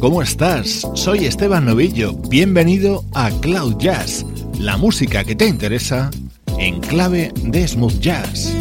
¿Cómo estás? Soy Esteban Novillo. Bienvenido a Cloud Jazz, la música que te interesa en clave de smooth jazz.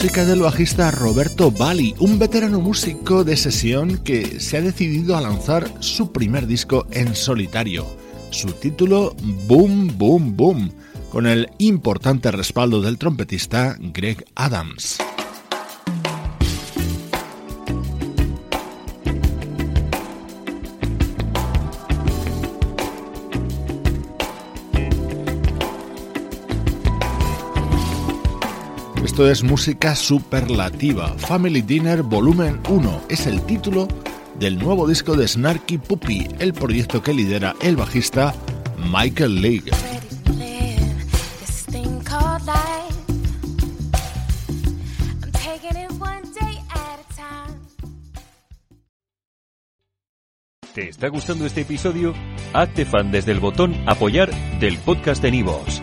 Música del bajista Roberto Bali, un veterano músico de sesión que se ha decidido a lanzar su primer disco en solitario. Su título Boom Boom Boom, con el importante respaldo del trompetista Greg Adams. Es música superlativa. Family Dinner Volumen 1 es el título del nuevo disco de Snarky Puppy, el proyecto que lidera el bajista Michael League. ¿Te está gustando este episodio? Hazte fan desde el botón apoyar del podcast de Nivos.